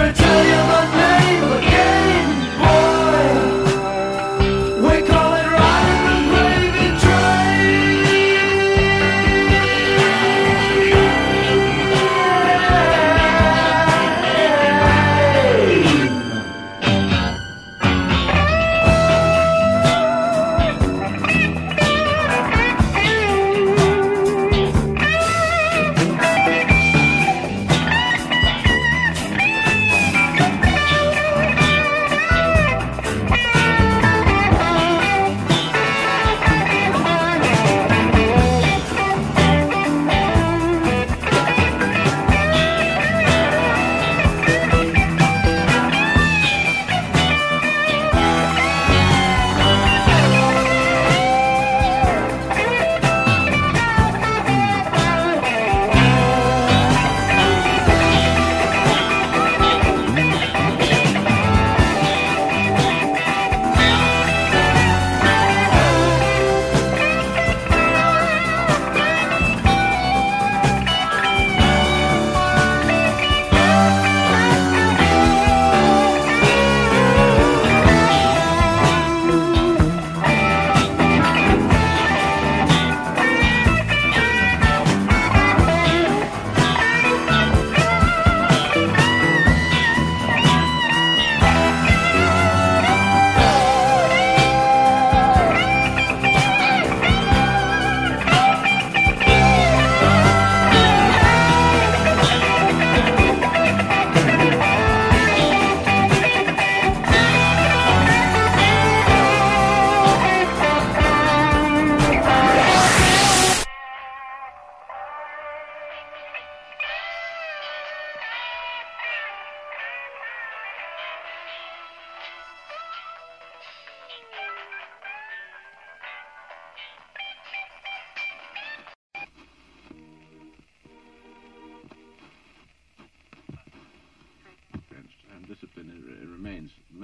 Tell you till you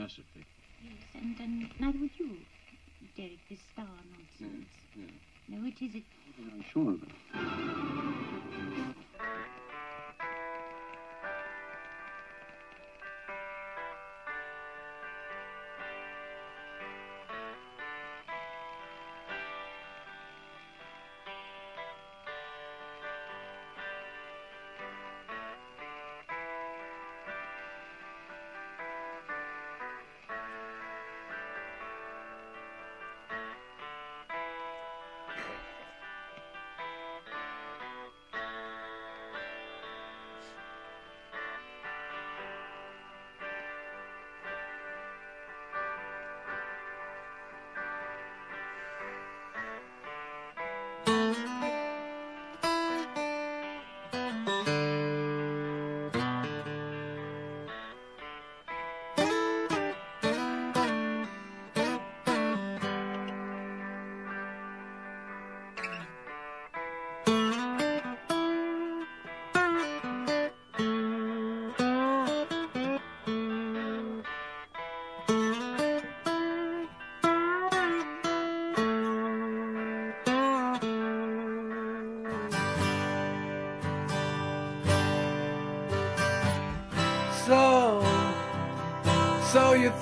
philosophy. Yes, and, and neither would you, Derek, this star nonsense. No, it is. It, I'm sure of it.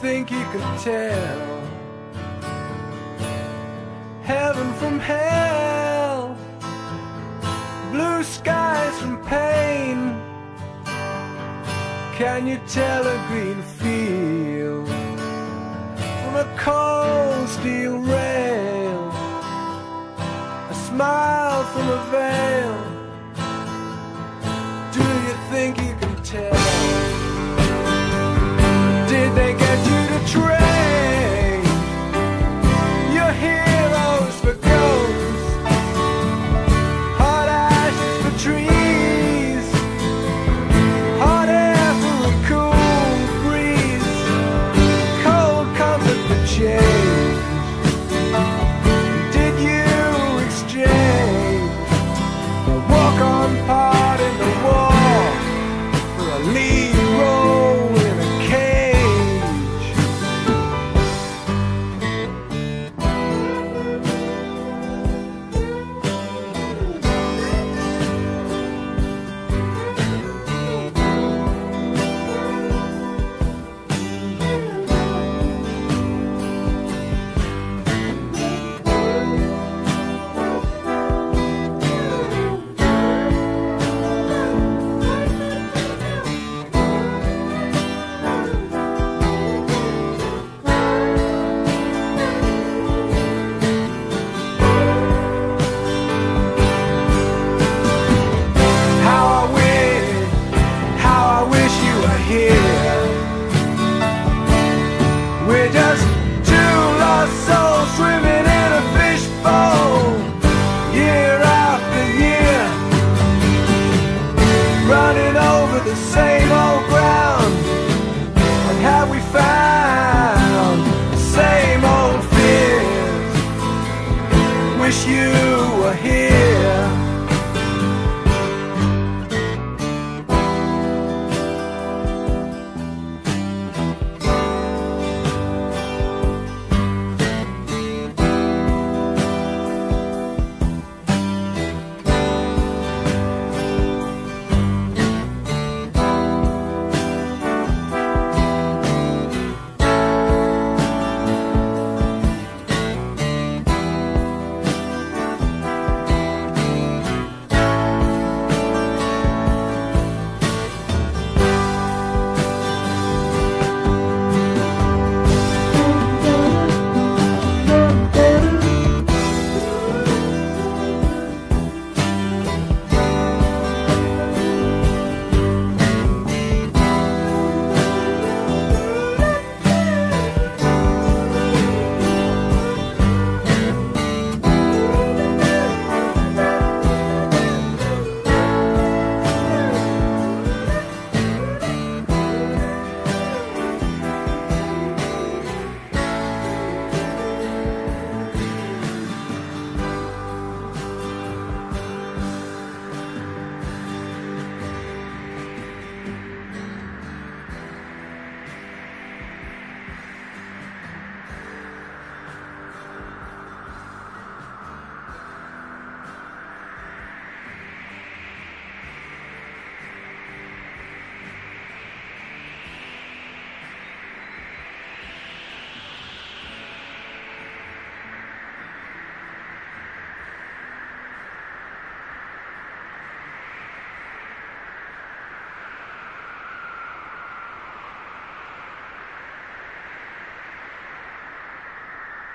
Think you could tell heaven from hell, blue skies from pain? Can you tell a green field from a cold steel rail? A smile from a veil.